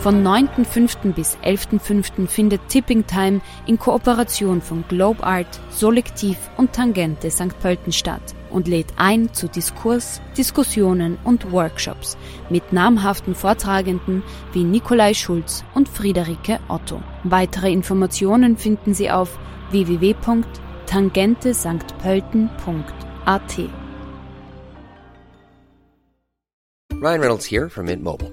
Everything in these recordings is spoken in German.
Von 9.5. bis 11.5. findet Tipping Time in Kooperation von Globe Art, Solektiv und Tangente St. Pölten statt und lädt ein zu Diskurs, Diskussionen und Workshops mit namhaften Vortragenden wie Nikolai Schulz und Friederike Otto. Weitere Informationen finden Sie auf www.tangentesanktpölten.at. Ryan Reynolds here from Mint Mobile.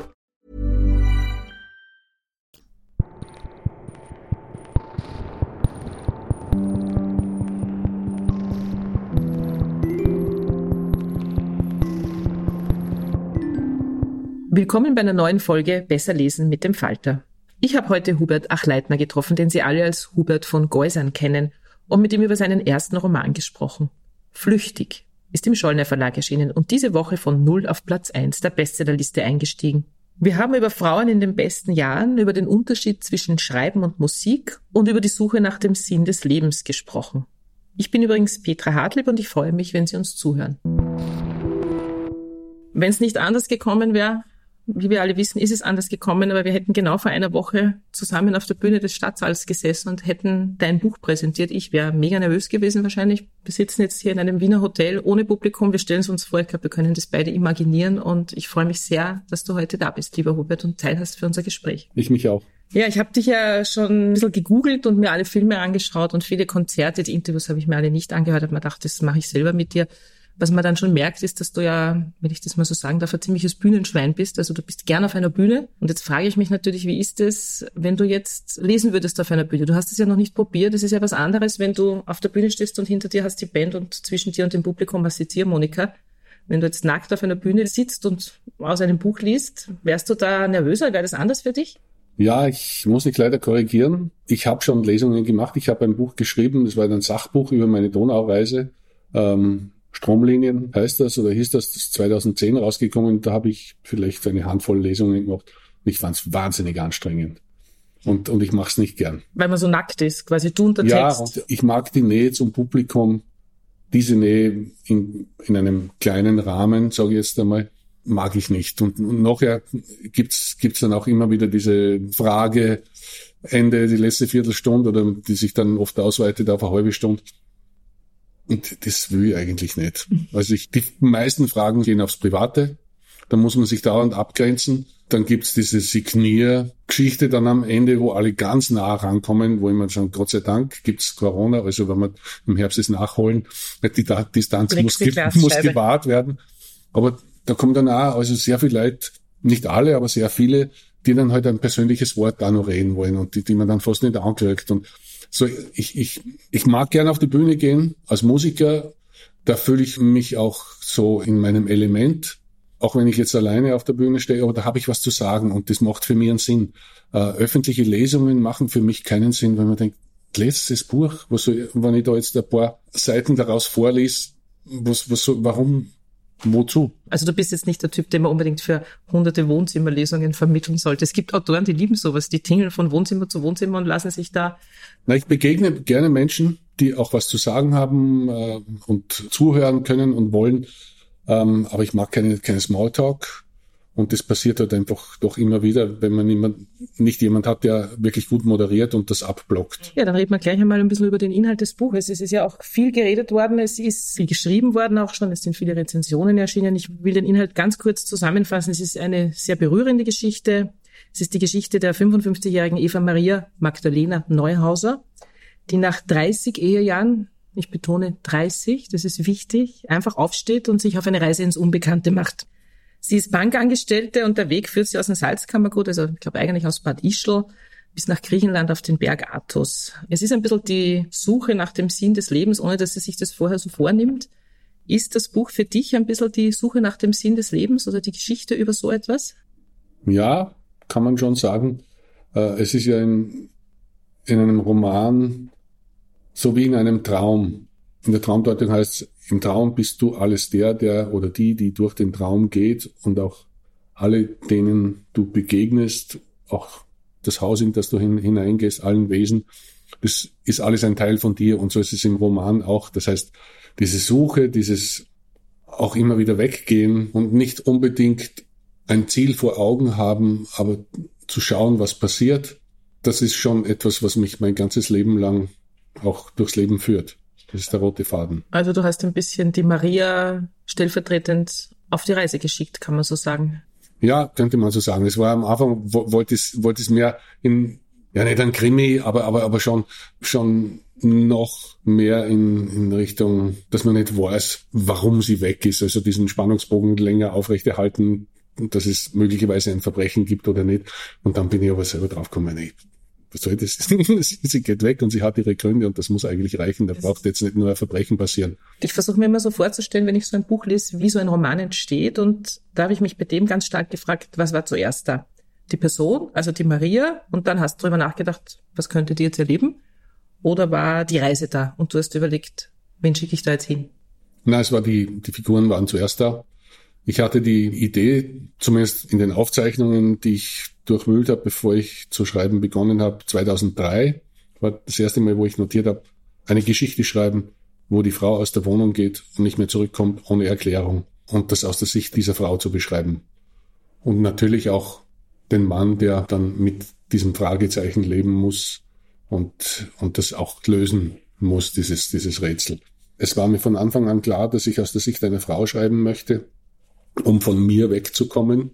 Willkommen bei einer neuen Folge Besser lesen mit dem Falter. Ich habe heute Hubert Achleitner getroffen, den Sie alle als Hubert von Geusern kennen, und mit ihm über seinen ersten Roman gesprochen. Flüchtig ist im Schollner Verlag erschienen und diese Woche von null auf Platz eins der Bestsellerliste eingestiegen. Wir haben über Frauen in den besten Jahren, über den Unterschied zwischen Schreiben und Musik und über die Suche nach dem Sinn des Lebens gesprochen. Ich bin übrigens Petra Hartlieb und ich freue mich, wenn Sie uns zuhören. Wenn es nicht anders gekommen wäre, wie wir alle wissen, ist es anders gekommen, aber wir hätten genau vor einer Woche zusammen auf der Bühne des Stadtsaals gesessen und hätten dein Buch präsentiert. Ich wäre mega nervös gewesen wahrscheinlich. Wir sitzen jetzt hier in einem Wiener Hotel ohne Publikum. Wir stellen es uns vor, ich glaube, wir können das beide imaginieren und ich freue mich sehr, dass du heute da bist, lieber Hubert, und Teil hast für unser Gespräch. Ich mich auch. Ja, ich habe dich ja schon ein bisschen gegoogelt und mir alle Filme angeschaut und viele Konzerte, die Interviews habe ich mir alle nicht angehört, habe mir gedacht, das mache ich selber mit dir. Was man dann schon merkt, ist, dass du ja, wenn ich das mal so sagen darf, ein ziemliches Bühnenschwein bist. Also du bist gern auf einer Bühne. Und jetzt frage ich mich natürlich, wie ist es, wenn du jetzt lesen würdest auf einer Bühne? Du hast es ja noch nicht probiert. Das ist ja was anderes, wenn du auf der Bühne stehst und hinter dir hast die Band und zwischen dir und dem Publikum hast die Ziehharmonika. Wenn du jetzt nackt auf einer Bühne sitzt und aus einem Buch liest, wärst du da nervöser? Wäre das anders für dich? Ja, ich muss dich leider korrigieren. Ich habe schon Lesungen gemacht. Ich habe ein Buch geschrieben, das war ein Sachbuch über meine Donaureise. Ähm, Stromlinien heißt das oder hieß das, das ist 2010 rausgekommen. Da habe ich vielleicht eine Handvoll Lesungen gemacht. Und ich fand es wahnsinnig anstrengend. Und, und ich mache es nicht gern. Weil man so nackt ist, quasi du und der Ja, und ich mag die Nähe zum Publikum. Diese Nähe in, in einem kleinen Rahmen, sage ich jetzt einmal, mag ich nicht. Und, und nachher gibt's gibt's dann auch immer wieder diese Frage, Ende, die letzte Viertelstunde, oder die sich dann oft ausweitet auf eine halbe Stunde. Und das will ich eigentlich nicht. Also ich, die meisten Fragen gehen aufs Private. Da muss man sich dauernd abgrenzen. Dann gibt's diese Signiergeschichte dann am Ende, wo alle ganz nah rankommen, wo immer schon, Gott sei Dank, gibt's Corona, also wenn wir im Herbst es nachholen, die Distanz muss, ge muss gewahrt werden. Aber da kommen dann auch also sehr viele Leute, nicht alle, aber sehr viele, die dann halt ein persönliches Wort da noch reden wollen und die, die man dann fast nicht ankriegt. Und so, ich, ich, ich mag gerne auf die Bühne gehen als Musiker. Da fühle ich mich auch so in meinem Element, auch wenn ich jetzt alleine auf der Bühne stehe, aber da habe ich was zu sagen und das macht für mich einen Sinn. Äh, öffentliche Lesungen machen für mich keinen Sinn, wenn man denkt, letztes Buch, was soll, wenn ich da jetzt ein paar Seiten daraus vorlese, was, was soll, warum, wozu? Also du bist jetzt nicht der Typ, den man unbedingt für hunderte Wohnzimmerlesungen vermitteln sollte. Es gibt Autoren, die lieben sowas, die tingeln von Wohnzimmer zu Wohnzimmer und lassen sich da Na, ich begegne gerne Menschen, die auch was zu sagen haben äh, und zuhören können und wollen. Ähm, aber ich mag keine, keine Smalltalk. Und das passiert halt einfach doch immer wieder, wenn man immer, nicht jemand hat, der wirklich gut moderiert und das abblockt. Ja, dann reden wir gleich einmal ein bisschen über den Inhalt des Buches. Es ist ja auch viel geredet worden, es ist viel geschrieben worden auch schon, es sind viele Rezensionen erschienen. Ich will den Inhalt ganz kurz zusammenfassen. Es ist eine sehr berührende Geschichte. Es ist die Geschichte der 55-jährigen Eva Maria Magdalena Neuhauser, die nach 30 Ehejahren, ich betone 30, das ist wichtig, einfach aufsteht und sich auf eine Reise ins Unbekannte macht. Sie ist Bankangestellte und der Weg führt sie aus dem Salzkammergut, also ich glaube eigentlich aus Bad Ischl, bis nach Griechenland auf den Berg Athos. Es ist ein bisschen die Suche nach dem Sinn des Lebens, ohne dass sie sich das vorher so vornimmt. Ist das Buch für dich ein bisschen die Suche nach dem Sinn des Lebens oder die Geschichte über so etwas? Ja, kann man schon sagen. Äh, es ist ja in, in einem Roman so wie in einem Traum. In der Traumdeutung heißt es, im Traum bist du alles der, der oder die, die durch den Traum geht und auch alle, denen du begegnest, auch das Haus, in das du hineingehst, allen Wesen, das ist alles ein Teil von dir und so ist es im Roman auch. Das heißt, diese Suche, dieses auch immer wieder weggehen und nicht unbedingt ein Ziel vor Augen haben, aber zu schauen, was passiert, das ist schon etwas, was mich mein ganzes Leben lang auch durchs Leben führt. Das ist der rote Faden. Also du hast ein bisschen die Maria stellvertretend auf die Reise geschickt, kann man so sagen. Ja, könnte man so sagen. Es war am Anfang, wollte es, wollte es mehr in, ja nicht ein Krimi, aber, aber, aber schon, schon noch mehr in, in Richtung, dass man nicht weiß, warum sie weg ist. Also diesen Spannungsbogen länger aufrechterhalten, dass es möglicherweise ein Verbrechen gibt oder nicht. Und dann bin ich aber selber draufgekommen, nee, was soll das? sie geht weg und sie hat ihre Gründe und das muss eigentlich reichen. Da braucht jetzt nicht nur ein Verbrechen passieren. Ich versuche mir immer so vorzustellen, wenn ich so ein Buch lese, wie so ein Roman entsteht. Und da habe ich mich bei dem ganz stark gefragt, was war zuerst da? Die Person, also die Maria, und dann hast du darüber nachgedacht, was könnte die jetzt erleben? Oder war die Reise da und du hast überlegt, wen schicke ich da jetzt hin? Na, es war die, die Figuren waren zuerst da. Ich hatte die Idee, zumindest in den Aufzeichnungen, die ich durchwühlt habe, bevor ich zu schreiben begonnen habe, 2003 war das erste Mal, wo ich notiert habe, eine Geschichte schreiben, wo die Frau aus der Wohnung geht und nicht mehr zurückkommt ohne Erklärung und das aus der Sicht dieser Frau zu beschreiben. Und natürlich auch den Mann, der dann mit diesem Fragezeichen leben muss und, und das auch lösen muss, dieses, dieses Rätsel. Es war mir von Anfang an klar, dass ich aus der Sicht einer Frau schreiben möchte um von mir wegzukommen.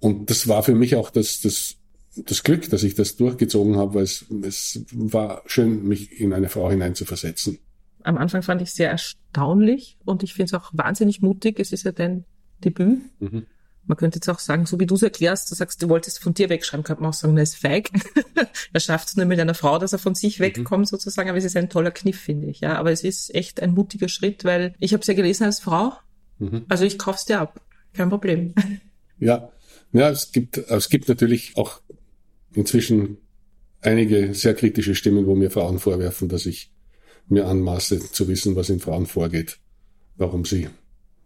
Und das war für mich auch das, das, das Glück, dass ich das durchgezogen habe, weil es, es war schön, mich in eine Frau hineinzuversetzen. Am Anfang fand ich sehr erstaunlich und ich finde es auch wahnsinnig mutig. Es ist ja dein Debüt. Mhm. Man könnte jetzt auch sagen, so wie du es erklärst, du sagst, du wolltest von dir wegschreiben, könnte man auch sagen, er ist feig. er schafft es nur mit einer Frau, dass er von sich mhm. wegkommt mhm. sozusagen, aber es ist ein toller Kniff, finde ich. Ja, aber es ist echt ein mutiger Schritt, weil ich habe es ja gelesen als Frau Mhm. Also ich kauf's dir ab. Kein Problem. Ja, ja, es gibt, es gibt natürlich auch inzwischen einige sehr kritische Stimmen, wo mir Frauen vorwerfen, dass ich mir anmaße zu wissen, was in Frauen vorgeht, warum sie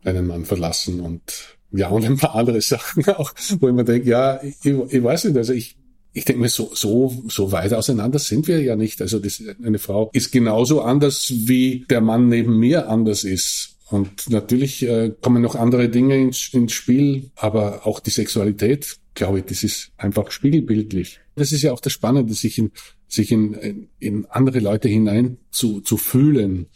einen Mann verlassen und ja, und ein paar andere Sachen auch, wo ich mir denke, ja, ich, ich weiß nicht, also ich, ich denke mir, so, so, so weit auseinander sind wir ja nicht. Also das, eine Frau ist genauso anders, wie der Mann neben mir anders ist. Und natürlich äh, kommen noch andere Dinge ins, ins Spiel, aber auch die Sexualität, glaube ich, das ist einfach spiegelbildlich. Das ist ja auch das Spannende, sich in, sich in, in andere Leute hinein zu, zu fühlen.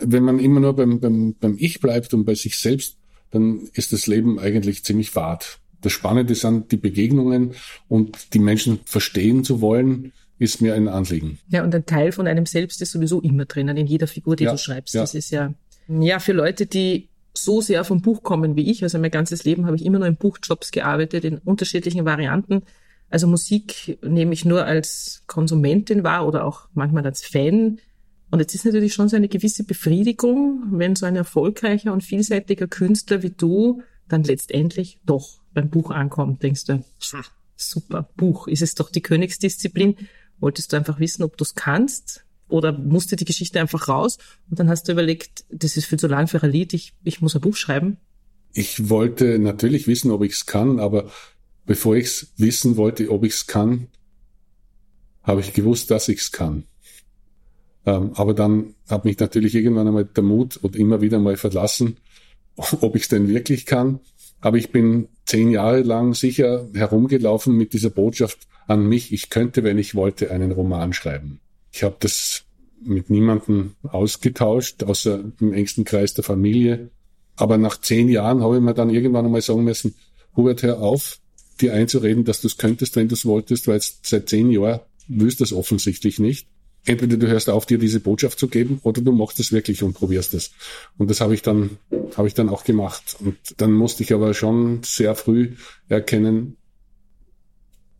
Wenn man immer nur beim, beim, beim Ich bleibt und bei sich selbst, dann ist das Leben eigentlich ziemlich fad. Das Spannende sind die Begegnungen und die Menschen verstehen zu wollen, ist mir ein Anliegen. Ja, und ein Teil von einem selbst ist sowieso immer drinnen, in jeder Figur, die ja, du schreibst. Ja. Das ist ja ja, für Leute, die so sehr vom Buch kommen wie ich, also mein ganzes Leben habe ich immer nur in Buchjobs gearbeitet, in unterschiedlichen Varianten. Also Musik nehme ich nur als Konsumentin wahr oder auch manchmal als Fan. Und jetzt ist natürlich schon so eine gewisse Befriedigung, wenn so ein erfolgreicher und vielseitiger Künstler wie du dann letztendlich doch beim Buch ankommt, denkst du, super, Buch, ist es doch die Königsdisziplin. Wolltest du einfach wissen, ob du es kannst? Oder musste die Geschichte einfach raus und dann hast du überlegt, das ist viel zu lang für ein Lied, ich, ich muss ein Buch schreiben? Ich wollte natürlich wissen, ob ich es kann, aber bevor ich es wissen wollte, ob ich es kann, habe ich gewusst, dass ich es kann. Ähm, aber dann hat mich natürlich irgendwann einmal der Mut und immer wieder mal verlassen, ob ich es denn wirklich kann. Aber ich bin zehn Jahre lang sicher herumgelaufen mit dieser Botschaft an mich, ich könnte, wenn ich wollte, einen Roman schreiben. Ich habe das mit niemandem ausgetauscht, außer im engsten Kreis der Familie. Aber nach zehn Jahren habe ich mir dann irgendwann einmal sagen müssen, Hubert, hör auf, dir einzureden, dass du es könntest, wenn du es wolltest, weil seit zehn Jahren willst du es offensichtlich nicht. entweder du hörst auf, dir diese Botschaft zu geben, oder du machst es wirklich und probierst es. Und das habe ich dann, habe ich dann auch gemacht. Und dann musste ich aber schon sehr früh erkennen,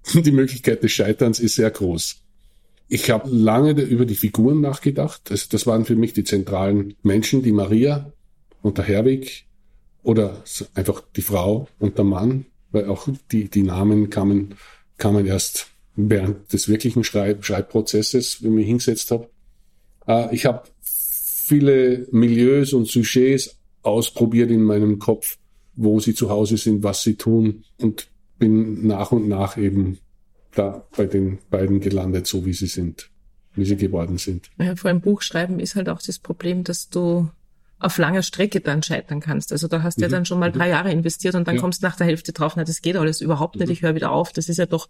die Möglichkeit des Scheiterns ist sehr groß. Ich habe lange über die Figuren nachgedacht. Das, das waren für mich die zentralen Menschen, die Maria und der Herwig oder einfach die Frau und der Mann, weil auch die, die Namen kamen, kamen erst während des wirklichen Schreib Schreibprozesses, wie ich mich hingesetzt habe. Äh, ich habe viele Milieus und Sujets ausprobiert in meinem Kopf, wo sie zu Hause sind, was sie tun und bin nach und nach eben da bei den beiden gelandet, so wie sie sind, wie sie geworden sind. Ja, vor allem Buchschreiben ist halt auch das Problem, dass du auf langer Strecke dann scheitern kannst. Also da hast du mhm. ja dann schon mal drei Jahre investiert und dann ja. kommst du nach der Hälfte drauf, na, das geht alles überhaupt nicht, mhm. ich höre wieder auf. Das ist ja doch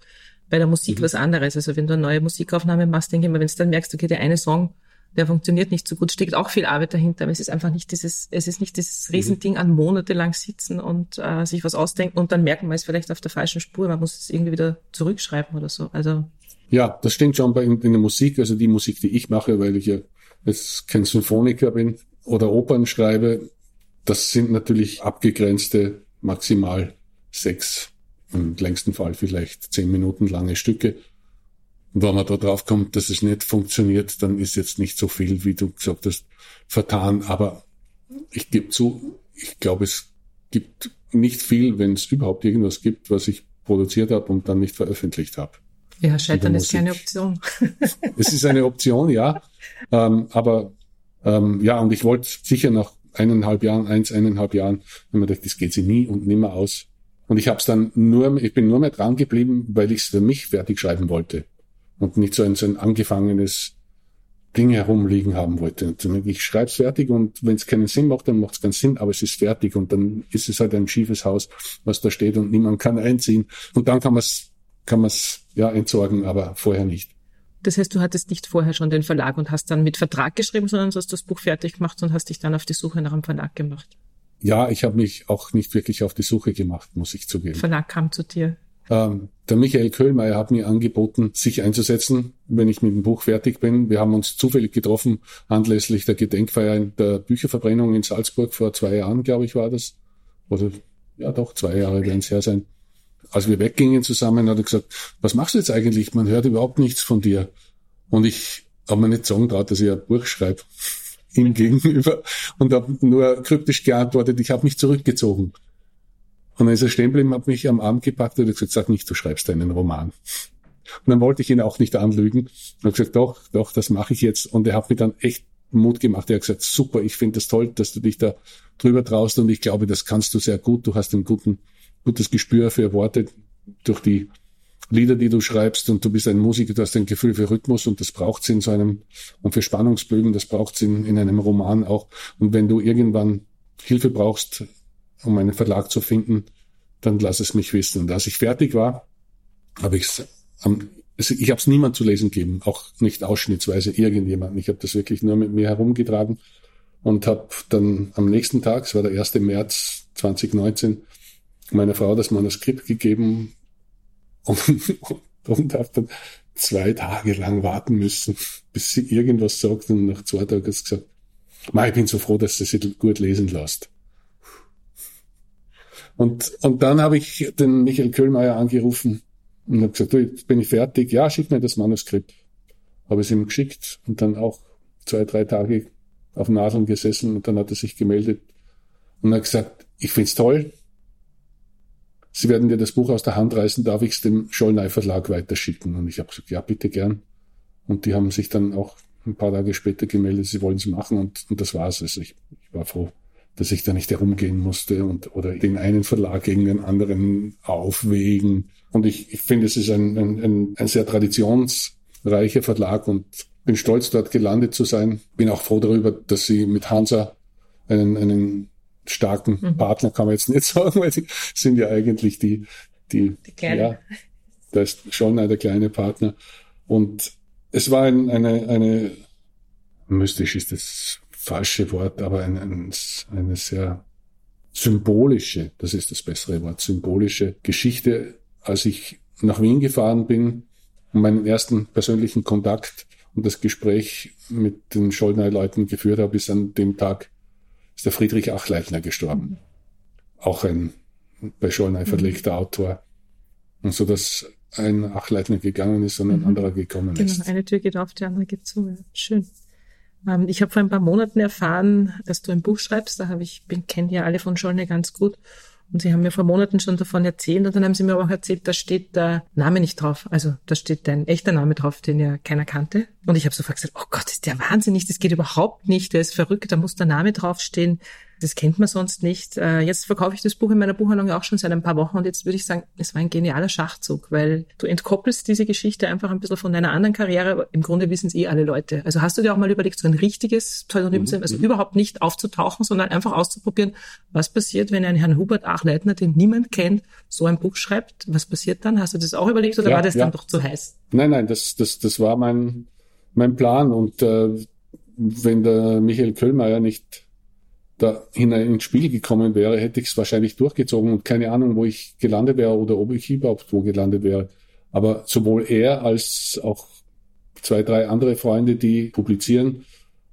bei der Musik mhm. was anderes. Also wenn du eine neue Musikaufnahme machst, denke ich mal, wenn du dann merkst, okay, der eine Song, der funktioniert nicht so gut, steckt auch viel Arbeit dahinter, aber es ist einfach nicht dieses, es ist nicht dieses mhm. Riesending an monatelang sitzen und äh, sich was ausdenken und dann merken, man ist vielleicht auf der falschen Spur, man muss es irgendwie wieder zurückschreiben oder so. Also ja, das stimmt schon bei in, in der Musik, also die Musik, die ich mache, weil ich ja jetzt kein Symphoniker bin, oder Opern schreibe, das sind natürlich abgegrenzte maximal sechs, im längsten Fall vielleicht zehn Minuten lange Stücke. Und wenn man da drauf kommt, dass es nicht funktioniert, dann ist jetzt nicht so viel, wie du gesagt hast, vertan. Aber ich gebe zu, ich glaube, es gibt nicht viel, wenn es überhaupt irgendwas gibt, was ich produziert habe und dann nicht veröffentlicht habe. Ja, Scheitern ist keine Option. es ist eine Option, ja. Ähm, aber ähm, ja, und ich wollte sicher nach eineinhalb Jahren, eins, eineinhalb Jahren, wenn man dachte, das geht sie nie und nimmer aus. Und ich habe es dann nur, ich bin nur mehr dran geblieben, weil ich es für mich fertig schreiben wollte und nicht so ein, so ein angefangenes Ding herumliegen haben wollte. Und ich schreibe es fertig und wenn es keinen Sinn macht, dann macht es keinen Sinn, aber es ist fertig und dann ist es halt ein schiefes Haus, was da steht und niemand kann einziehen. Und dann kann man es kann man's, ja entsorgen, aber vorher nicht. Das heißt, du hattest nicht vorher schon den Verlag und hast dann mit Vertrag geschrieben, sondern du hast das Buch fertig gemacht und hast dich dann auf die Suche nach einem Verlag gemacht. Ja, ich habe mich auch nicht wirklich auf die Suche gemacht, muss ich zugeben. Verlag kam zu dir. Ähm, der Michael Köhlmeier hat mir angeboten, sich einzusetzen, wenn ich mit dem Buch fertig bin. Wir haben uns zufällig getroffen, anlässlich der Gedenkfeier in der Bücherverbrennung in Salzburg vor zwei Jahren, glaube ich, war das. Oder ja doch, zwei Jahre werden es her sein als wir weggingen zusammen, hat er gesagt, was machst du jetzt eigentlich? Man hört überhaupt nichts von dir. Und ich habe mir nicht sagen traut, dass ich ein Buch schreibe ihm gegenüber und habe nur kryptisch geantwortet, ich habe mich zurückgezogen. Und dann ist er stehen geblieben, hat mich am Arm gepackt und hat gesagt, sag nicht, du schreibst einen Roman. Und dann wollte ich ihn auch nicht anlügen. Und habe gesagt, doch, doch, das mache ich jetzt. Und er hat mir dann echt Mut gemacht. Er hat gesagt, super, ich finde das toll, dass du dich da drüber traust und ich glaube, das kannst du sehr gut. Du hast einen guten gutes Gespür für Worte durch die Lieder, die du schreibst und du bist ein Musiker, du hast ein Gefühl für Rhythmus und das braucht's in so einem, und für Spannungsbögen, das braucht's in, in einem Roman auch. Und wenn du irgendwann Hilfe brauchst, um einen Verlag zu finden, dann lass es mich wissen. Und als ich fertig war, habe ich's am, also ich habe es niemand zu lesen gegeben, auch nicht ausschnittsweise irgendjemand. Ich habe das wirklich nur mit mir herumgetragen und habe dann am nächsten Tag, es war der 1. März 2019, meiner Frau das Manuskript gegeben und, und habe dann zwei Tage lang warten müssen, bis sie irgendwas sagt und nach zwei Tagen hat sie gesagt, Ma, ich bin so froh, dass du sie gut lesen lässt. Und, und dann habe ich den Michael Köhlmeier angerufen und habe gesagt, du, jetzt bin ich fertig. Ja, schick mir das Manuskript. Habe es ihm geschickt und dann auch zwei, drei Tage auf Nadeln gesessen und dann hat er sich gemeldet und hat gesagt, ich find's toll, Sie werden dir das Buch aus der Hand reißen, darf ich es dem Schollnei Verlag weiterschicken? Und ich habe gesagt, ja, bitte gern. Und die haben sich dann auch ein paar Tage später gemeldet, sie wollen es machen und, und das war's. Also ich, ich war froh, dass ich da nicht herumgehen musste und oder den einen Verlag gegen den anderen aufwägen. Und ich, ich finde, es ist ein, ein, ein, sehr traditionsreicher Verlag und bin stolz, dort gelandet zu sein. Bin auch froh darüber, dass sie mit Hansa einen, einen starken mhm. Partner kann man jetzt nicht sagen, weil sie sind ja eigentlich die, die, die kleine. ja, da ist schon der kleine Partner. Und es war ein, eine, eine, mystisch ist das falsche Wort, aber ein, ein, eine sehr symbolische, das ist das bessere Wort, symbolische Geschichte, als ich nach Wien gefahren bin, um meinen ersten persönlichen Kontakt und das Gespräch mit den Schollner-Leuten geführt habe, ist an dem Tag ist der Friedrich Achleitner gestorben. Auch ein bei Schollner verlegter Autor. Und so, dass ein Achleitner gegangen ist und ein anderer gekommen Genau, ist. eine Tür geht auf, die andere geht zu. Schön. Ähm, ich habe vor ein paar Monaten erfahren, dass du ein Buch schreibst. Da habe ich, bin kenne ja alle von Schollner ganz gut. Und sie haben mir vor Monaten schon davon erzählt und dann haben sie mir auch erzählt, da steht der Name nicht drauf. Also da steht dein echter Name drauf, den ja keiner kannte. Und ich habe sofort gesagt, oh Gott, ist der wahnsinnig, das geht überhaupt nicht, der ist verrückt, da muss der Name draufstehen. Das kennt man sonst nicht. Äh, jetzt verkaufe ich das Buch in meiner Buchhandlung auch schon seit ein paar Wochen und jetzt würde ich sagen, es war ein genialer Schachzug, weil du entkoppelst diese Geschichte einfach ein bisschen von deiner anderen Karriere, im Grunde wissen es eh alle Leute. Also hast du dir auch mal überlegt, so ein richtiges Pseudonym zu also überhaupt nicht aufzutauchen, sondern einfach auszuprobieren, was passiert, wenn ein Herrn Hubert Achleitner, den niemand kennt, so ein Buch schreibt? Was passiert dann? Hast du das auch überlegt oder Ja, war das ja. dann doch zu heiß? Nein, nein, das, das, das war mein, mein Plan. Und äh, wenn der Michael Köllmeier nicht da hinein ins Spiel gekommen wäre, hätte ich es wahrscheinlich durchgezogen und keine Ahnung, wo ich gelandet wäre oder ob ich überhaupt wo gelandet wäre. Aber sowohl er als auch zwei, drei andere Freunde, die publizieren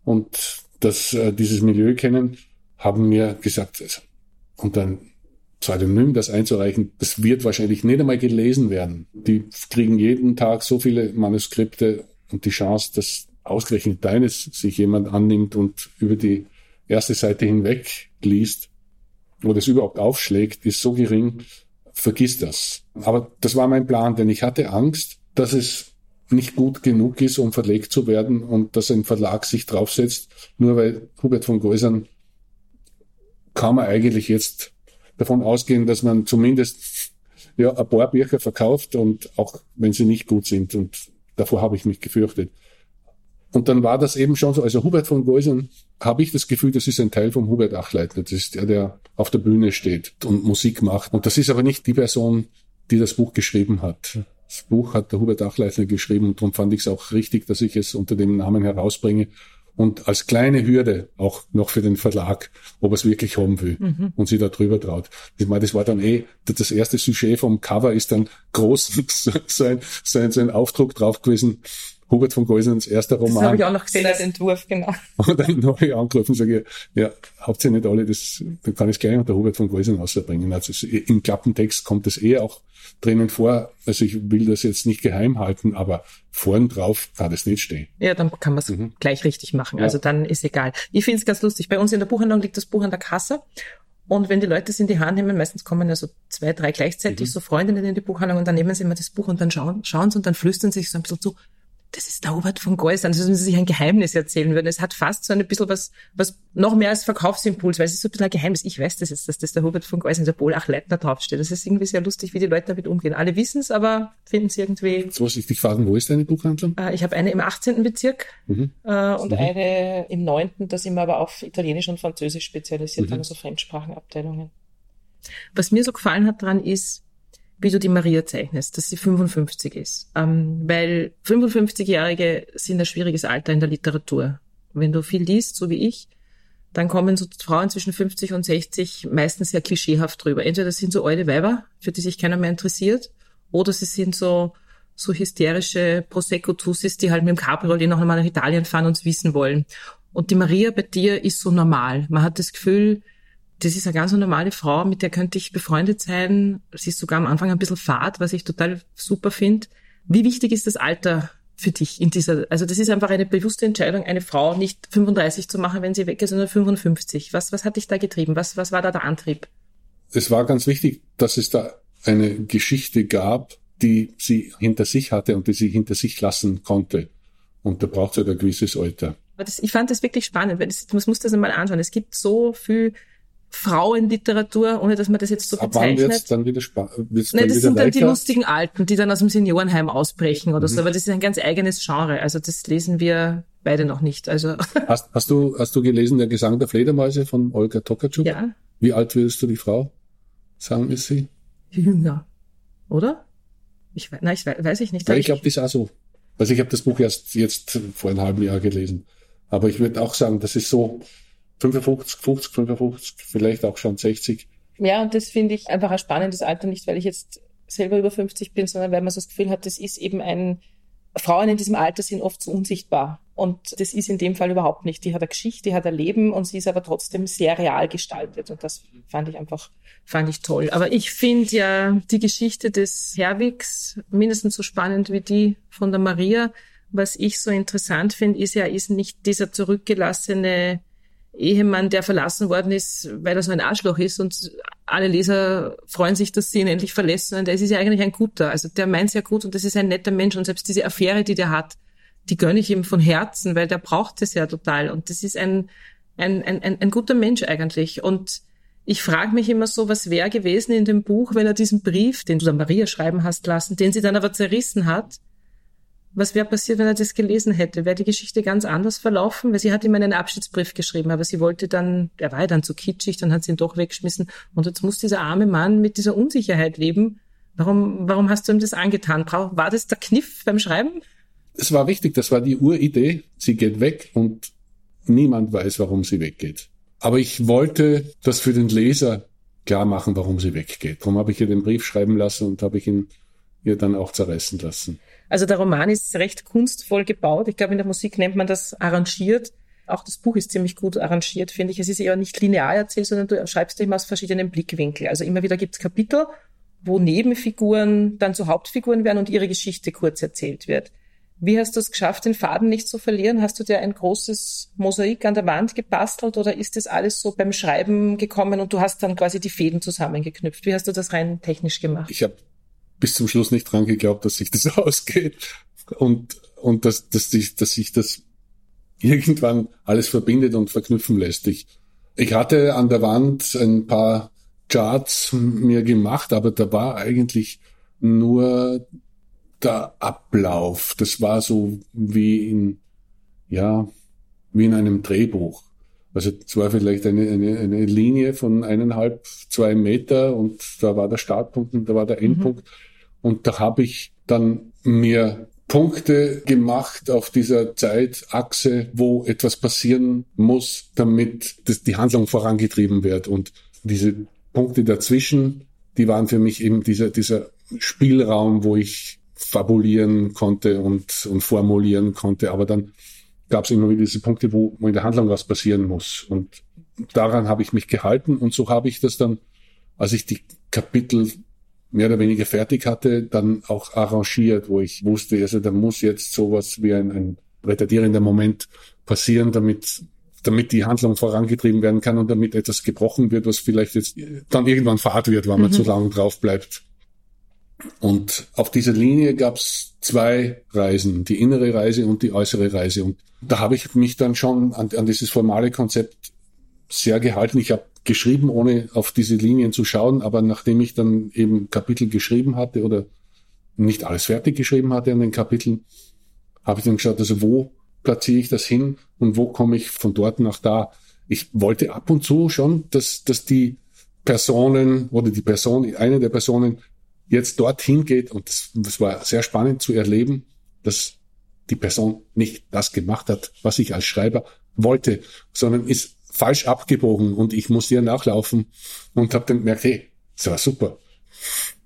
und das, äh, dieses Milieu kennen, haben mir gesagt, also, und dann Pseudonym das einzureichen, das wird wahrscheinlich nicht einmal gelesen werden. Die kriegen jeden Tag so viele Manuskripte und die Chance, dass ausgerechnet deines sich jemand annimmt und über die erste Seite hinweg liest oder es überhaupt aufschlägt, ist so gering, vergiss das. Aber das war mein Plan, denn ich hatte Angst, dass es nicht gut genug ist, um verlegt zu werden und dass ein Verlag sich draufsetzt, nur weil Hubert von Geusern kann man eigentlich jetzt davon ausgehen, dass man zumindest ja, ein paar Bücher verkauft und auch wenn sie nicht gut sind. Und davor habe ich mich gefürchtet. Und dann war das eben schon so. Also Hubert von Geusern habe ich das Gefühl, das ist ein Teil vom Hubert Achleitner. Das ist der, der auf der Bühne steht und Musik macht. Und das ist aber nicht die Person, die das Buch geschrieben hat. Das Buch hat der Hubert Achleitner geschrieben und darum fand ich es auch richtig, dass ich es unter dem Namen herausbringe und als kleine Hürde auch noch für den Verlag, ob er es wirklich haben will und sie da drüber traut. Ich meine, das war dann eh, das erste Sujet vom Cover ist dann groß so ein, so ein, so ein Aufdruck drauf gewesen. Hubert von Geusens erster Das Roman. habe ich auch noch gesehen als Entwurf, genau. Und dann habe ich angerufen und sage, ja, habt ihr nicht alle das, dann kann ich es gleich unter Hubert von Geusern rausbringen. Also im Klappentext kommt es eh auch drinnen vor. Also ich will das jetzt nicht geheim halten, aber vorn drauf kann es nicht stehen. Ja, dann kann man es gleich richtig machen. Also dann ist egal. Ich finde es ganz lustig. Bei uns in der Buchhandlung liegt das Buch an der Kasse. Und wenn die Leute es in die Hand nehmen, meistens kommen ja so zwei, drei gleichzeitig, so Freundinnen in die Buchhandlung und dann nehmen sie immer das Buch und dann schauen, schauen sie und dann flüstern sie sich so ein bisschen zu, das ist der Hubert von Geusern, als wenn sie sich ein Geheimnis erzählen würden. Es hat fast so ein bisschen was, was noch mehr als Verkaufsimpuls, weil es ist so ein bisschen ein Geheimnis. Ich weiß das jetzt, dass das der Hubert von Geusern, der Bolach Leitner draufsteht. Das ist irgendwie sehr lustig, wie die Leute damit umgehen. Alle wissen es, aber finden es irgendwie Jetzt muss ich dich fragen, wo ist deine Buchhandlung? äh, Ich habe eine im 18. Bezirk Mhm. äh, und eine im 9. Da sind wir aber auf Italienisch und Französisch spezialisiert, Mhm. haben so Fremdsprachenabteilungen. Was mir so gefallen hat dran ist, wie du die Maria zeichnest, dass sie 55 ist. Ähm, weil 55-Jährige sind ein schwieriges Alter in der Literatur. Wenn du viel liest, so wie ich, dann kommen so Frauen zwischen 50 und 60 meistens sehr klischeehaft drüber. Entweder das sind so alte Weiber, für die sich keiner mehr interessiert, oder sie sind so, so hysterische Prosecco-Tussis, die halt mit dem Cabriolet noch einmal nach Italien fahren und es wissen wollen. Und die Maria bei dir ist so normal. Man hat das Gefühl, das ist eine ganz normale Frau, mit der könnte ich befreundet sein. Sie ist sogar am Anfang ein bisschen fad, was ich total super finde. Wie wichtig ist das Alter für dich in dieser, also das ist einfach eine bewusste Entscheidung, eine Frau nicht 35 zu machen, wenn sie weg ist, sondern 55. Was, was hat dich da getrieben? Was, was war da der Antrieb? Es war ganz wichtig, dass es da eine Geschichte gab, die sie hinter sich hatte und die sie hinter sich lassen konnte. Und da braucht es halt ein gewisses Alter. Das, ich fand das wirklich spannend, weil das, man muss das einmal anschauen. Es gibt so viel Frauenliteratur, ohne dass man das jetzt so Ab wann wird's bezeichnet. dann wieder, spa- wird's Nein, das sind dann die lustigen Alten, die dann aus dem Seniorenheim ausbrechen oder Mhm. so, aber das ist ein ganz eigenes Genre. Also das lesen wir beide noch nicht. Also Hast, hast du, hast du gelesen, der Gesang der Fledermäuse von Olga Tokarczuk? ja, Wie alt würdest du die Frau sagen, ist sie? jünger, oder? Ich weiß, nein, ich weiß, weiß ich nicht. Ja, ich glaube, die ist auch so. Also ich habe das Buch erst jetzt vor einem halben Jahr gelesen. Aber ich würde auch sagen, das ist so 55, 50, 55, vielleicht auch schon 60. Ja, und das finde ich einfach ein spannendes Alter, nicht weil ich jetzt selber über 50 bin, sondern weil man so das Gefühl hat, das ist eben ein Frauen in diesem Alter sind oft so unsichtbar. Und das ist in dem Fall überhaupt nicht. Die hat eine Geschichte, die hat ein Leben und sie ist aber trotzdem sehr real gestaltet. Und das fand ich einfach, fand ich toll. Aber ich finde ja die Geschichte des Herwigs mindestens so spannend wie die von der Maria. Was ich so interessant finde, ist ja, ist nicht dieser zurückgelassene Ehemann, der verlassen worden ist, weil er so ein Arschloch ist und alle Leser freuen sich, dass sie ihn endlich verlässt, sondern der ist ja eigentlich ein guter. Also der meint ja gut und das ist ein netter Mensch und selbst diese Affäre, die der hat, die gönne ich ihm von Herzen, weil der braucht es ja total und das ist ein, ein, ein, ein, ein guter Mensch eigentlich und ich frage mich immer so, was wäre gewesen in dem Buch, wenn er diesen Brief, den du der Maria schreiben hast lassen, den sie dann aber zerrissen hat, was wäre passiert, wenn er das gelesen hätte? Wäre die Geschichte ganz anders verlaufen? Weil sie hat ihm einen Abschiedsbrief geschrieben, aber sie wollte dann, er war ja dann zu kitschig, dann hat sie ihn doch weggeschmissen. Und jetzt muss dieser arme Mann mit dieser Unsicherheit leben. Warum, warum hast du ihm das angetan? War das der Kniff beim Schreiben? Es war wichtig, das war die Uridee. Sie geht weg und niemand weiß, warum sie weggeht. Aber ich wollte das für den Leser klar machen, warum sie weggeht. Darum habe ich ihr den Brief schreiben lassen und habe ich ihn ihr dann auch zerreißen lassen. Also der Roman ist recht kunstvoll gebaut. Ich glaube, in der Musik nennt man das arrangiert. Auch das Buch ist ziemlich gut arrangiert, finde ich. Es ist eher nicht linear erzählt, sondern du schreibst immer aus verschiedenen Blickwinkeln. Also immer wieder gibt es Kapitel, wo Nebenfiguren dann zu Hauptfiguren werden und ihre Geschichte kurz erzählt wird. Wie hast du es geschafft, den Faden nicht zu verlieren? Hast du dir ein großes Mosaik an der Wand gebastelt oder ist das alles so beim Schreiben gekommen und du hast dann quasi die Fäden zusammengeknüpft? Wie hast du das rein technisch gemacht? Ich habe bis zum Schluss nicht dran geglaubt, dass sich das ausgeht und, und dass, dass, ich, dass sich das irgendwann alles verbindet und verknüpfen lässt. Ich, ich hatte an der Wand ein paar Charts mir gemacht, aber da war eigentlich nur der Ablauf. Das war so wie in, ja, wie in einem Drehbuch. Also es war vielleicht eine, eine, eine Linie von eineinhalb, zwei Meter und da war der Startpunkt und da war der Endpunkt. Mhm. Und da habe ich dann mir Punkte gemacht auf dieser Zeitachse, wo etwas passieren muss, damit das, die Handlung vorangetrieben wird. Und diese Punkte dazwischen, die waren für mich eben dieser, dieser Spielraum, wo ich fabulieren konnte und, und formulieren konnte. Aber dann gab es immer wieder diese Punkte, wo, wo in der Handlung was passieren muss. Und daran habe ich mich gehalten. Und so habe ich das dann, als ich die Kapitel mehr oder weniger fertig hatte, dann auch arrangiert, wo ich wusste, also da muss jetzt sowas wie ein, ein retardierender Moment passieren, damit damit die Handlung vorangetrieben werden kann und damit etwas gebrochen wird, was vielleicht jetzt dann irgendwann fad wird, wenn man mhm. zu lange drauf bleibt. Und auf dieser Linie gab es zwei Reisen, die innere Reise und die äußere Reise. Und da habe ich mich dann schon an, an dieses formale Konzept sehr gehalten. Ich habe geschrieben, ohne auf diese Linien zu schauen. Aber nachdem ich dann eben Kapitel geschrieben hatte oder nicht alles fertig geschrieben hatte an den Kapiteln, habe ich dann geschaut, also wo platziere ich das hin und wo komme ich von dort nach da. Ich wollte ab und zu schon, dass, dass die Personen oder die Person, eine der Personen jetzt dorthin geht und das, das war sehr spannend zu erleben, dass die Person nicht das gemacht hat, was ich als Schreiber wollte, sondern ist falsch abgebogen und ich muss ihr nachlaufen und habe dann gemerkt, hey, das war super.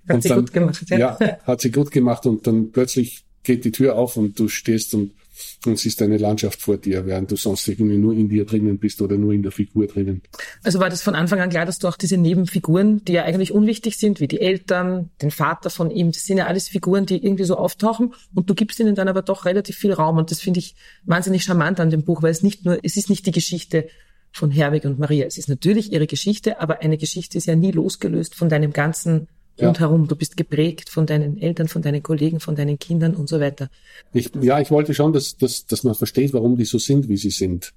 Hat und sie dann, gut gemacht, ja. ja. hat sie gut gemacht und dann plötzlich geht die Tür auf und du stehst und, und siehst eine Landschaft vor dir, während du sonst irgendwie nur in dir drinnen bist oder nur in der Figur drinnen. Also war das von Anfang an klar, dass du auch diese Nebenfiguren, die ja eigentlich unwichtig sind, wie die Eltern, den Vater von ihm, das sind ja alles Figuren, die irgendwie so auftauchen und du gibst ihnen dann aber doch relativ viel Raum und das finde ich wahnsinnig charmant an dem Buch, weil es nicht nur, es ist nicht die Geschichte von Herwig und Maria. Es ist natürlich ihre Geschichte, aber eine Geschichte ist ja nie losgelöst von deinem ganzen ja. rundherum. Du bist geprägt von deinen Eltern, von deinen Kollegen, von deinen Kindern und so weiter. Ich, ja, ich wollte schon, dass, dass, dass man versteht, warum die so sind, wie sie sind.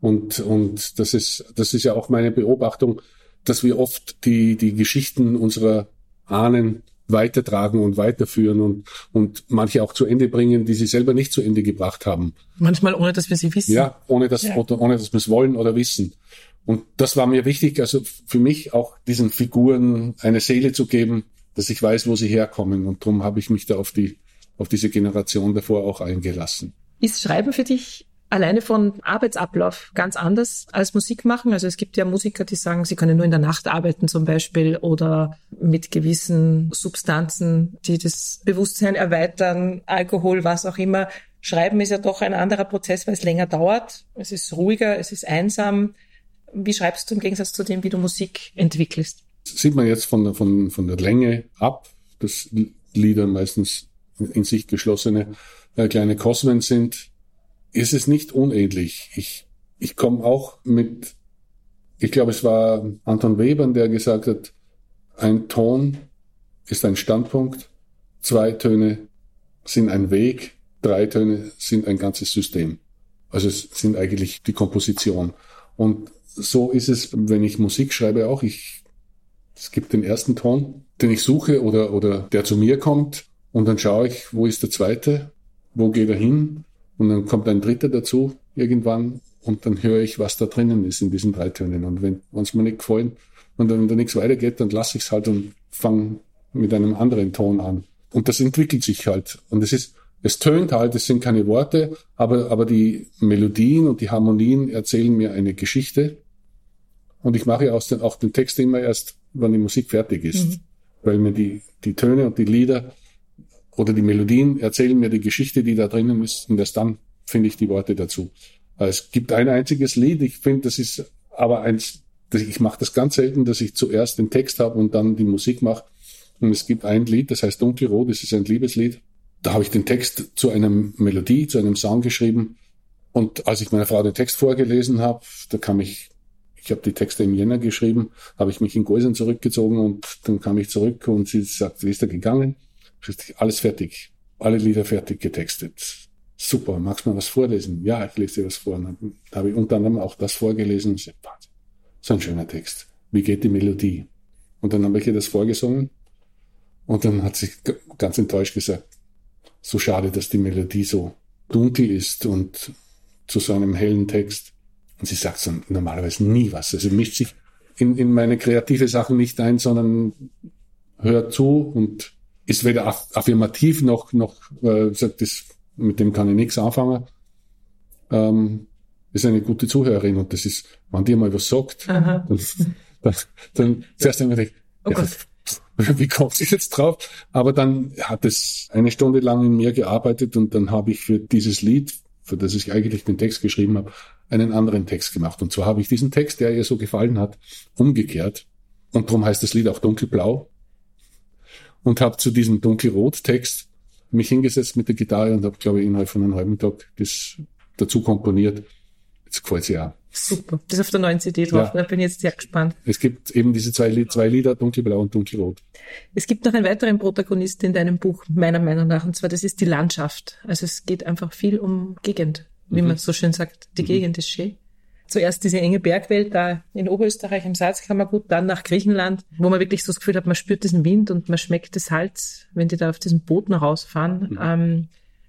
Und, und das ist, das ist ja auch meine Beobachtung, dass wir oft die, die Geschichten unserer Ahnen weitertragen und weiterführen und, und manche auch zu Ende bringen, die sie selber nicht zu Ende gebracht haben. Manchmal ohne, dass wir sie wissen. Ja, ohne dass, ja. Oder, ohne dass wir es wollen oder wissen. Und das war mir wichtig, also für mich auch diesen Figuren eine Seele zu geben, dass ich weiß, wo sie herkommen. Und darum habe ich mich da auf die, auf diese Generation davor auch eingelassen. Ist Schreiben für dich alleine von Arbeitsablauf ganz anders als Musik machen. Also es gibt ja Musiker, die sagen, sie können nur in der Nacht arbeiten zum Beispiel oder mit gewissen Substanzen, die das Bewusstsein erweitern, Alkohol, was auch immer. Schreiben ist ja doch ein anderer Prozess, weil es länger dauert. Es ist ruhiger, es ist einsam. Wie schreibst du im Gegensatz zu dem, wie du Musik entwickelst? sieht man jetzt von der, von, von der Länge ab, dass Lieder meistens in sich geschlossene äh, kleine Kosmen sind, ist es nicht unähnlich. Ich, ich komme auch mit, ich glaube, es war Anton Webern, der gesagt hat, ein Ton ist ein Standpunkt, zwei Töne sind ein Weg, drei Töne sind ein ganzes System. Also es sind eigentlich die Komposition. Und so ist es, wenn ich Musik schreibe auch. Ich es gibt den ersten Ton, den ich suche oder, oder der zu mir kommt und dann schaue ich, wo ist der zweite, wo geht er hin und dann kommt ein dritter dazu irgendwann und dann höre ich, was da drinnen ist in diesen drei Tönen und wenn es mir nicht gefallen und dann, wenn da nichts weitergeht, dann lasse ich es halt und fange mit einem anderen Ton an. Und das entwickelt sich halt. Und es ist, es tönt halt, es sind keine Worte, aber, aber die Melodien und die Harmonien erzählen mir eine Geschichte. Und ich mache aus den, auch den Text immer erst wann die Musik fertig ist. Mhm. Weil mir die, die Töne und die Lieder oder die Melodien erzählen mir die Geschichte, die da drinnen ist, und erst dann finde ich die Worte dazu. Es gibt ein einziges Lied, ich finde, das ist aber eins, ich mache das ganz selten, dass ich zuerst den Text habe und dann die Musik mache. Und es gibt ein Lied, das heißt Dunkelrot, das ist ein Liebeslied. Da habe ich den Text zu einer Melodie, zu einem Song geschrieben. Und als ich meiner Frau den Text vorgelesen habe, da kam ich ich habe die Texte im Jänner geschrieben, habe ich mich in Gäusern zurückgezogen und dann kam ich zurück und sie sagt, wie ist er gegangen? Alles fertig, alle Lieder fertig getextet. Super, magst du mal was vorlesen? Ja, ich lese dir was vor. dann habe ich unter anderem auch das vorgelesen so ein schöner Text. Wie geht die Melodie? Und dann habe ich ihr das vorgesungen und dann hat sie ganz enttäuscht gesagt, so schade, dass die Melodie so dunkel ist und zu so einem hellen Text. Und sie sagt so normalerweise nie was. Also mischt sich in, in meine kreative Sachen nicht ein, sondern hört zu und ist weder affirmativ noch, noch äh, sagt, das, mit dem kann ich nichts anfangen. Ähm, ist eine gute Zuhörerin und das ist, wenn die mal was sagt, dann, dann, dann zuerst einmal denke oh ja, wie kommt sie jetzt drauf? Aber dann hat es eine Stunde lang in mir gearbeitet und dann habe ich für dieses Lied, für das ich eigentlich den Text geschrieben habe, einen anderen Text gemacht. Und zwar habe ich diesen Text, der ihr so gefallen hat, umgekehrt. Und darum heißt das Lied auch Dunkelblau. Und habe zu diesem Dunkelrot-Text mich hingesetzt mit der Gitarre und habe, glaube ich, innerhalb von einem halben Tag das dazu komponiert. Jetzt gefällt sie auch. Super. Das ist auf der neuen CD drauf. Ja. Da bin ich jetzt sehr gespannt. Es gibt eben diese zwei, zwei Lieder, Dunkelblau und Dunkelrot. Es gibt noch einen weiteren Protagonisten in deinem Buch, meiner Meinung nach, und zwar das ist die Landschaft. Also es geht einfach viel um Gegend wie mhm. man so schön sagt, die mhm. Gegend ist schön. Zuerst diese enge Bergwelt da in Oberösterreich im Salzkammergut, dann nach Griechenland, wo man wirklich so das Gefühl hat, man spürt diesen Wind und man schmeckt das Salz, wenn die da auf diesen Booten rausfahren, mhm. ähm,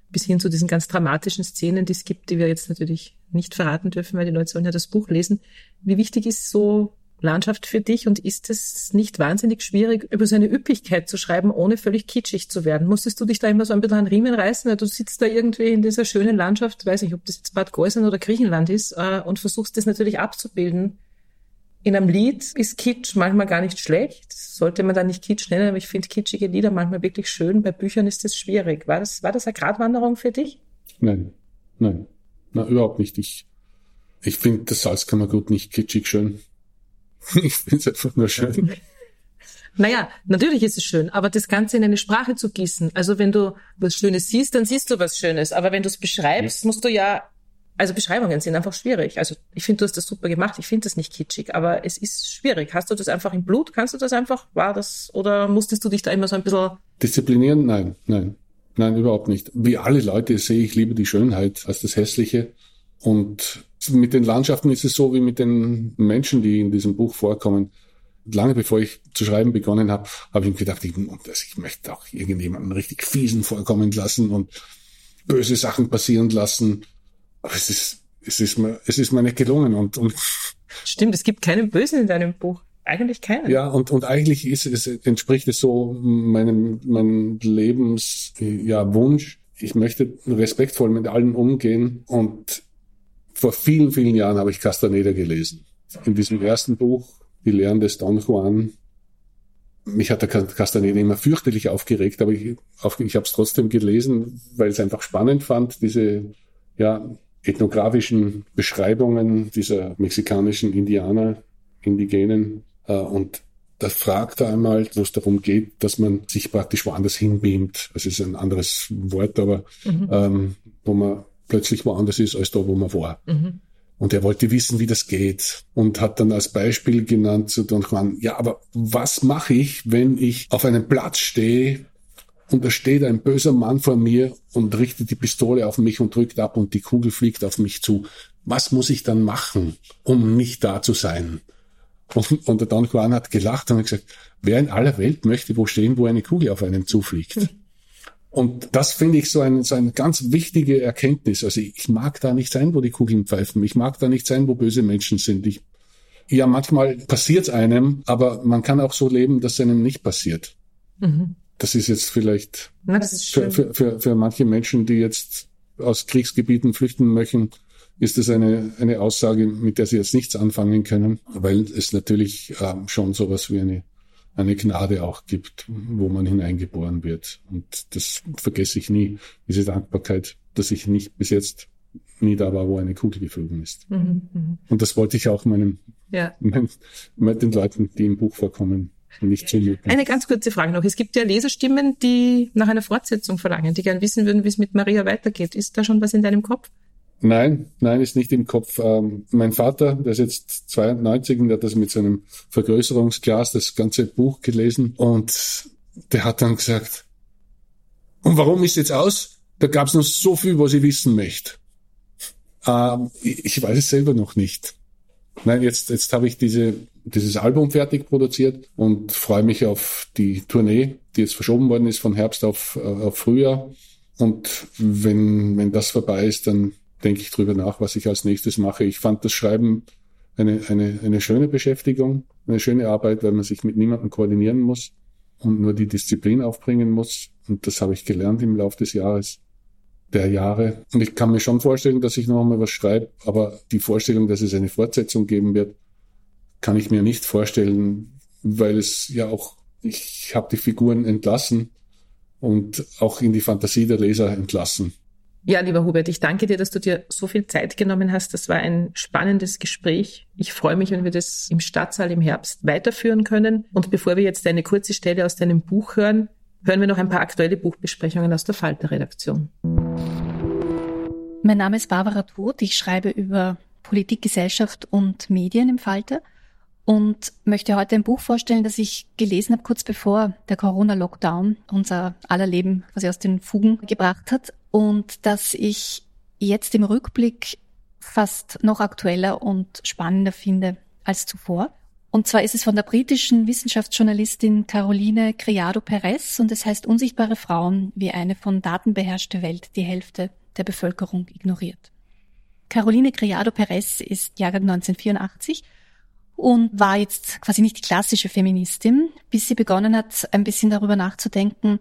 bis hin zu diesen ganz dramatischen Szenen, die es gibt, die wir jetzt natürlich nicht verraten dürfen, weil die Leute sollen ja das Buch lesen. Wie wichtig ist so Landschaft für dich und ist es nicht wahnsinnig schwierig, über so eine Üppigkeit zu schreiben, ohne völlig kitschig zu werden? Musstest du dich da immer so ein bisschen an Riemen reißen? Du sitzt da irgendwie in dieser schönen Landschaft, weiß nicht, ob das jetzt Bad Gäusern oder Griechenland ist, äh, und versuchst das natürlich abzubilden. In einem Lied ist Kitsch manchmal gar nicht schlecht. sollte man da nicht Kitsch nennen, aber ich finde kitschige Lieder manchmal wirklich schön. Bei Büchern ist das schwierig. War das, war das eine Gratwanderung für dich? Nein, nein, na, überhaupt nicht. Ich, ich finde das Salzkammergut nicht kitschig schön. Ich finde es einfach nur schön. Naja, natürlich ist es schön, aber das Ganze in eine Sprache zu gießen. Also wenn du was Schönes siehst, dann siehst du was Schönes. Aber wenn du es beschreibst, musst du ja, also Beschreibungen sind einfach schwierig. Also ich finde, du hast das super gemacht. Ich finde das nicht kitschig, aber es ist schwierig. Hast du das einfach im Blut? Kannst du das einfach? War das, oder musstest du dich da immer so ein bisschen... Disziplinieren? Nein, nein. Nein, überhaupt nicht. Wie alle Leute sehe ich lieber die Schönheit als das Hässliche. Und mit den Landschaften ist es so wie mit den Menschen, die in diesem Buch vorkommen. Lange bevor ich zu schreiben begonnen habe, habe ich mir gedacht, ich, ich möchte auch irgendjemanden richtig fiesen vorkommen lassen und böse Sachen passieren lassen. Aber es ist, es ist mir, es ist mir nicht gelungen und, und Stimmt, es gibt keinen Bösen in deinem Buch. Eigentlich keinen. Ja, und, und eigentlich ist es, entspricht es so meinem, meinem Lebens, ja, Wunsch. Ich möchte respektvoll mit allen umgehen und vor vielen, vielen Jahren habe ich Castaneda gelesen. In diesem ersten Buch, Die Lehren des Don Juan, mich hat der Castaneda immer fürchterlich aufgeregt, aber ich, auf, ich habe es trotzdem gelesen, weil ich es einfach spannend fand, diese ja, ethnografischen Beschreibungen dieser mexikanischen Indianer, Indigenen. Äh, und da fragt er einmal, wo es darum geht, dass man sich praktisch woanders hinbeamt. Das ist ein anderes Wort, aber mhm. ähm, wo man plötzlich woanders ist als da, wo man war. Mhm. Und er wollte wissen, wie das geht und hat dann als Beispiel genannt zu Don Juan, ja, aber was mache ich, wenn ich auf einem Platz stehe und da steht ein böser Mann vor mir und richtet die Pistole auf mich und drückt ab und die Kugel fliegt auf mich zu. Was muss ich dann machen, um nicht da zu sein? Und, und der Don Juan hat gelacht und hat gesagt, wer in aller Welt möchte wo stehen, wo eine Kugel auf einen zufliegt? Und das finde ich so, ein, so eine ganz wichtige Erkenntnis. Also ich mag da nicht sein, wo die Kugeln pfeifen. Ich mag da nicht sein, wo böse Menschen sind. Ich, ja, manchmal passiert einem, aber man kann auch so leben, dass es einem nicht passiert. Mhm. Das ist jetzt vielleicht Na, ist für, für, für, für manche Menschen, die jetzt aus Kriegsgebieten flüchten möchten, ist das eine, eine Aussage, mit der sie jetzt nichts anfangen können, weil es natürlich ähm, schon sowas wie eine eine Gnade auch gibt, wo man hineingeboren wird. Und das vergesse ich nie, diese Dankbarkeit, dass ich nicht bis jetzt nie da war, wo eine Kugel geflogen ist. Mhm, mh. Und das wollte ich auch meinen, ja. meinen, mit den Leuten, die im Buch vorkommen, nicht zumuten. Eine ganz kurze Frage noch. Es gibt ja Leserstimmen, die nach einer Fortsetzung verlangen, die gern wissen würden, wie es mit Maria weitergeht. Ist da schon was in deinem Kopf? Nein, nein, ist nicht im Kopf. Ähm, mein Vater, der ist jetzt 92 und der hat das mit seinem Vergrößerungsglas das ganze Buch gelesen und der hat dann gesagt, und warum ist jetzt aus? Da gab es noch so viel, was ich wissen möchte. Ähm, ich, ich weiß es selber noch nicht. Nein, jetzt, jetzt habe ich diese, dieses Album fertig produziert und freue mich auf die Tournee, die jetzt verschoben worden ist von Herbst auf, äh, auf Frühjahr. Und wenn, wenn das vorbei ist, dann denke ich drüber nach, was ich als nächstes mache. Ich fand das Schreiben eine, eine, eine schöne Beschäftigung, eine schöne Arbeit, weil man sich mit niemandem koordinieren muss und nur die Disziplin aufbringen muss. Und das habe ich gelernt im Laufe des Jahres, der Jahre. Und ich kann mir schon vorstellen, dass ich noch einmal was schreibe, aber die Vorstellung, dass es eine Fortsetzung geben wird, kann ich mir nicht vorstellen, weil es ja auch, ich habe die Figuren entlassen und auch in die Fantasie der Leser entlassen. Ja, lieber Hubert, ich danke dir, dass du dir so viel Zeit genommen hast. Das war ein spannendes Gespräch. Ich freue mich, wenn wir das im Stadtsaal im Herbst weiterführen können. Und bevor wir jetzt eine kurze Stelle aus deinem Buch hören, hören wir noch ein paar aktuelle Buchbesprechungen aus der Falter-Redaktion. Mein Name ist Barbara Todt. Ich schreibe über Politik, Gesellschaft und Medien im Falter und möchte heute ein Buch vorstellen, das ich gelesen habe kurz bevor der Corona-Lockdown unser aller Leben quasi aus den Fugen gebracht hat und das ich jetzt im Rückblick fast noch aktueller und spannender finde als zuvor. Und zwar ist es von der britischen Wissenschaftsjournalistin Caroline Criado Perez und es heißt Unsichtbare Frauen, wie eine von Daten beherrschte Welt die Hälfte der Bevölkerung ignoriert. Caroline Criado Perez ist Jahrgang 1984 und war jetzt quasi nicht die klassische Feministin, bis sie begonnen hat, ein bisschen darüber nachzudenken,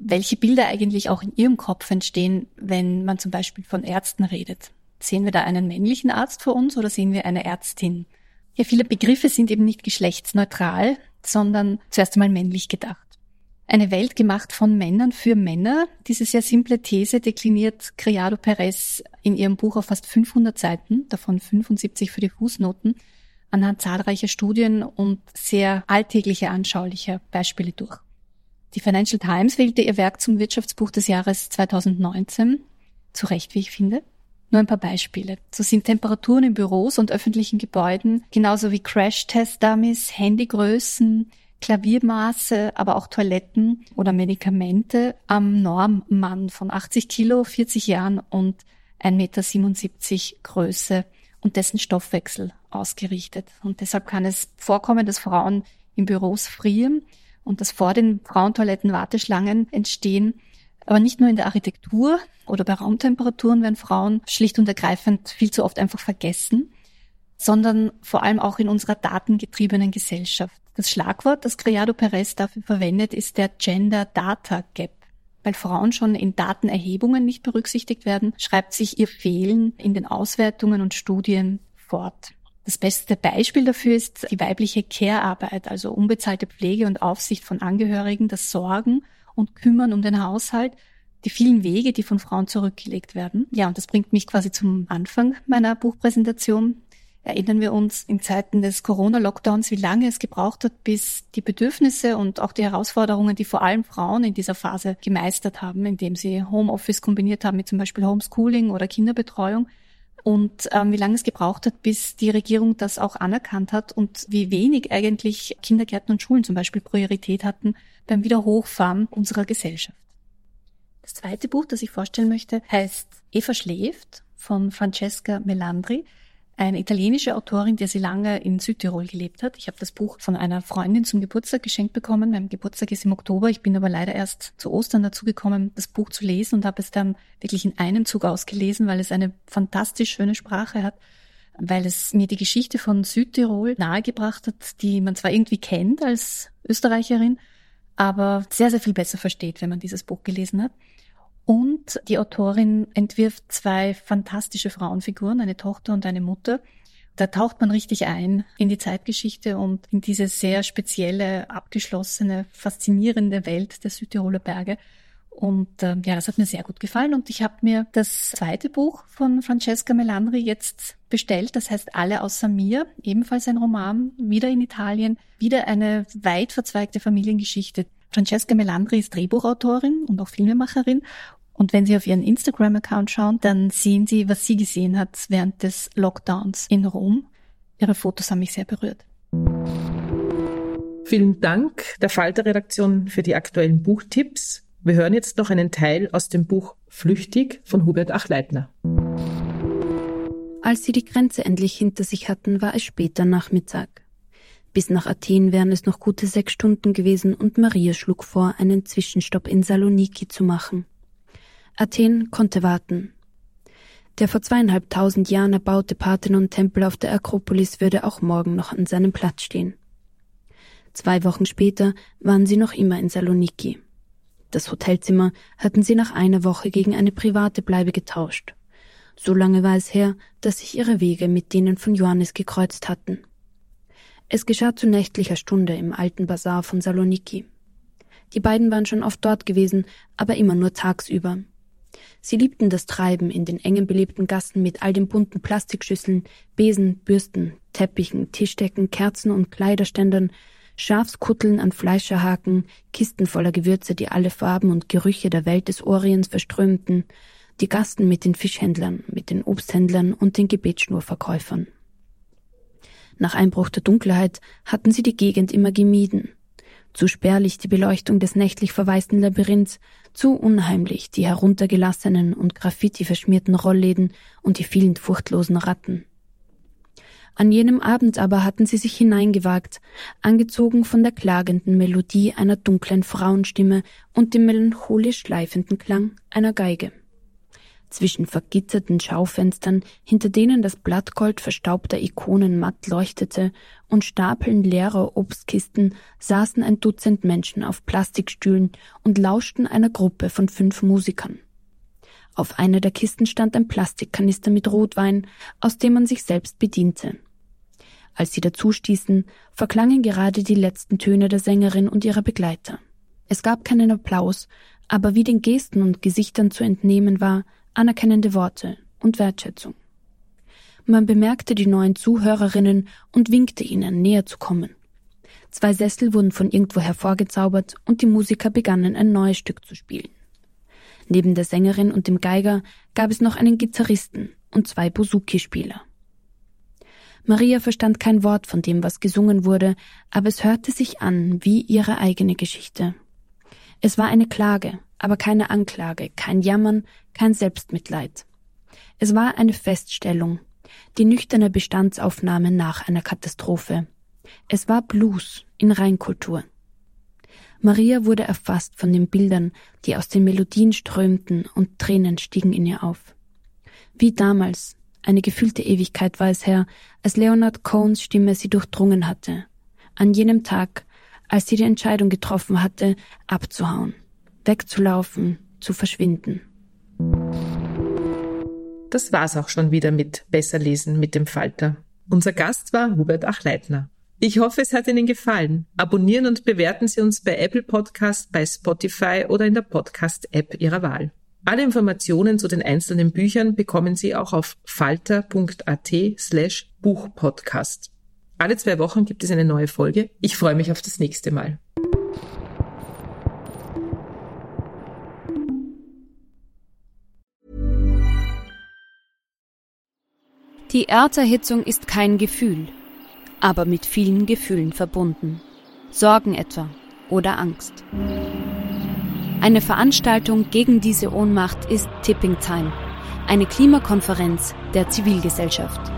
welche Bilder eigentlich auch in Ihrem Kopf entstehen, wenn man zum Beispiel von Ärzten redet. Sehen wir da einen männlichen Arzt vor uns oder sehen wir eine Ärztin? Ja, viele Begriffe sind eben nicht geschlechtsneutral, sondern zuerst einmal männlich gedacht. Eine Welt gemacht von Männern für Männer. Diese sehr simple These dekliniert Criado Perez in ihrem Buch auf fast 500 Seiten, davon 75 für die Fußnoten, anhand zahlreicher Studien und sehr alltäglicher anschaulicher Beispiele durch. Die Financial Times wählte ihr Werk zum Wirtschaftsbuch des Jahres 2019. Zu Recht, wie ich finde. Nur ein paar Beispiele. So sind Temperaturen in Büros und öffentlichen Gebäuden, genauso wie Crash-Test-Dummies, Handygrößen, Klaviermaße, aber auch Toiletten oder Medikamente am Normmann von 80 Kilo, 40 Jahren und 1,77 Meter Größe und dessen Stoffwechsel ausgerichtet. Und deshalb kann es vorkommen, dass Frauen in Büros frieren und dass vor den Frauentoiletten Warteschlangen entstehen. Aber nicht nur in der Architektur oder bei Raumtemperaturen werden Frauen schlicht und ergreifend viel zu oft einfach vergessen, sondern vor allem auch in unserer datengetriebenen Gesellschaft. Das Schlagwort, das Criado Perez dafür verwendet, ist der Gender Data Gap. weil Frauen schon in Datenerhebungen nicht berücksichtigt werden, schreibt sich ihr Fehlen in den Auswertungen und Studien fort. Das beste Beispiel dafür ist die weibliche Care-Arbeit, also unbezahlte Pflege und Aufsicht von Angehörigen, das Sorgen und Kümmern um den Haushalt, die vielen Wege, die von Frauen zurückgelegt werden. Ja, und das bringt mich quasi zum Anfang meiner Buchpräsentation. Erinnern wir uns in Zeiten des Corona-Lockdowns, wie lange es gebraucht hat, bis die Bedürfnisse und auch die Herausforderungen, die vor allem Frauen in dieser Phase gemeistert haben, indem sie Homeoffice kombiniert haben mit zum Beispiel Homeschooling oder Kinderbetreuung, und ähm, wie lange es gebraucht hat, bis die Regierung das auch anerkannt hat und wie wenig eigentlich Kindergärten und Schulen zum Beispiel Priorität hatten beim Wiederhochfahren unserer Gesellschaft. Das zweite Buch, das ich vorstellen möchte, heißt Eva schläft von Francesca Melandri eine italienische Autorin, die sie lange in Südtirol gelebt hat. Ich habe das Buch von einer Freundin zum Geburtstag geschenkt bekommen. Mein Geburtstag ist im Oktober. Ich bin aber leider erst zu Ostern dazu gekommen, das Buch zu lesen und habe es dann wirklich in einem Zug ausgelesen, weil es eine fantastisch schöne Sprache hat, weil es mir die Geschichte von Südtirol nahegebracht hat, die man zwar irgendwie kennt als Österreicherin, aber sehr, sehr viel besser versteht, wenn man dieses Buch gelesen hat. Und die Autorin entwirft zwei fantastische Frauenfiguren, eine Tochter und eine Mutter. Da taucht man richtig ein in die Zeitgeschichte und in diese sehr spezielle, abgeschlossene, faszinierende Welt der Südtiroler Berge. Und äh, ja, das hat mir sehr gut gefallen. Und ich habe mir das zweite Buch von Francesca Melandri jetzt bestellt. Das heißt Alle außer mir, ebenfalls ein Roman, wieder in Italien, wieder eine weit verzweigte Familiengeschichte. Francesca Melandri ist Drehbuchautorin und auch Filmemacherin und wenn Sie auf Ihren Instagram-Account schauen, dann sehen Sie, was sie gesehen hat während des Lockdowns in Rom. Ihre Fotos haben mich sehr berührt. Vielen Dank der Falter-Redaktion für die aktuellen Buchtipps. Wir hören jetzt noch einen Teil aus dem Buch Flüchtig von Hubert Achleitner. Als sie die Grenze endlich hinter sich hatten, war es später Nachmittag. Bis nach Athen wären es noch gute sechs Stunden gewesen und Maria schlug vor, einen Zwischenstopp in Saloniki zu machen. Athen konnte warten. Der vor zweieinhalbtausend Jahren erbaute Parthenon-Tempel auf der Akropolis würde auch morgen noch an seinem Platz stehen. Zwei Wochen später waren sie noch immer in Saloniki. Das Hotelzimmer hatten sie nach einer Woche gegen eine private Bleibe getauscht. So lange war es her, dass sich ihre Wege mit denen von Johannes gekreuzt hatten. Es geschah zu nächtlicher Stunde im alten Bazar von Saloniki. Die beiden waren schon oft dort gewesen, aber immer nur tagsüber. Sie liebten das Treiben in den engen belebten Gassen mit all den bunten Plastikschüsseln, Besen, Bürsten, Teppichen, Tischdecken, Kerzen und Kleiderständern, Schafskutteln an Fleischerhaken, Kisten voller Gewürze, die alle Farben und Gerüche der Welt des Orients verströmten, die Gassen mit den Fischhändlern, mit den Obsthändlern und den Gebetsschnurverkäufern. Nach Einbruch der Dunkelheit hatten sie die Gegend immer gemieden. Zu spärlich die Beleuchtung des nächtlich verwaisten Labyrinths, zu unheimlich die heruntergelassenen und Graffiti verschmierten Rollläden und die vielen furchtlosen Ratten. An jenem Abend aber hatten sie sich hineingewagt, angezogen von der klagenden Melodie einer dunklen Frauenstimme und dem melancholisch schleifenden Klang einer Geige. Zwischen vergitterten Schaufenstern, hinter denen das Blattgold verstaubter Ikonen matt leuchtete, und Stapeln leerer Obstkisten saßen ein Dutzend Menschen auf Plastikstühlen und lauschten einer Gruppe von fünf Musikern. Auf einer der Kisten stand ein Plastikkanister mit Rotwein, aus dem man sich selbst bediente. Als sie dazustießen, verklangen gerade die letzten Töne der Sängerin und ihrer Begleiter. Es gab keinen Applaus, aber wie den Gesten und Gesichtern zu entnehmen war, anerkennende Worte und Wertschätzung. Man bemerkte die neuen Zuhörerinnen und winkte ihnen, näher zu kommen. Zwei Sessel wurden von irgendwo hervorgezaubert und die Musiker begannen ein neues Stück zu spielen. Neben der Sängerin und dem Geiger gab es noch einen Gitarristen und zwei Bouzouki-Spieler. Maria verstand kein Wort von dem, was gesungen wurde, aber es hörte sich an wie ihre eigene Geschichte. Es war eine Klage, aber keine Anklage, kein Jammern, kein Selbstmitleid. Es war eine Feststellung, die nüchterne Bestandsaufnahme nach einer Katastrophe. Es war Blues in Reinkultur. Maria wurde erfasst von den Bildern, die aus den Melodien strömten und Tränen stiegen in ihr auf. Wie damals, eine gefühlte Ewigkeit war es her, als Leonard Cohns Stimme sie durchdrungen hatte. An jenem Tag, als sie die Entscheidung getroffen hatte, abzuhauen wegzulaufen, zu verschwinden. Das war's auch schon wieder mit Besser lesen mit dem Falter. Unser Gast war Hubert Achleitner. Ich hoffe, es hat Ihnen gefallen. Abonnieren und bewerten Sie uns bei Apple Podcast, bei Spotify oder in der Podcast-App Ihrer Wahl. Alle Informationen zu den einzelnen Büchern bekommen Sie auch auf falter.at slash Buchpodcast. Alle zwei Wochen gibt es eine neue Folge. Ich freue mich auf das nächste Mal. Die Erderhitzung ist kein Gefühl, aber mit vielen Gefühlen verbunden. Sorgen etwa oder Angst. Eine Veranstaltung gegen diese Ohnmacht ist Tipping Time, eine Klimakonferenz der Zivilgesellschaft.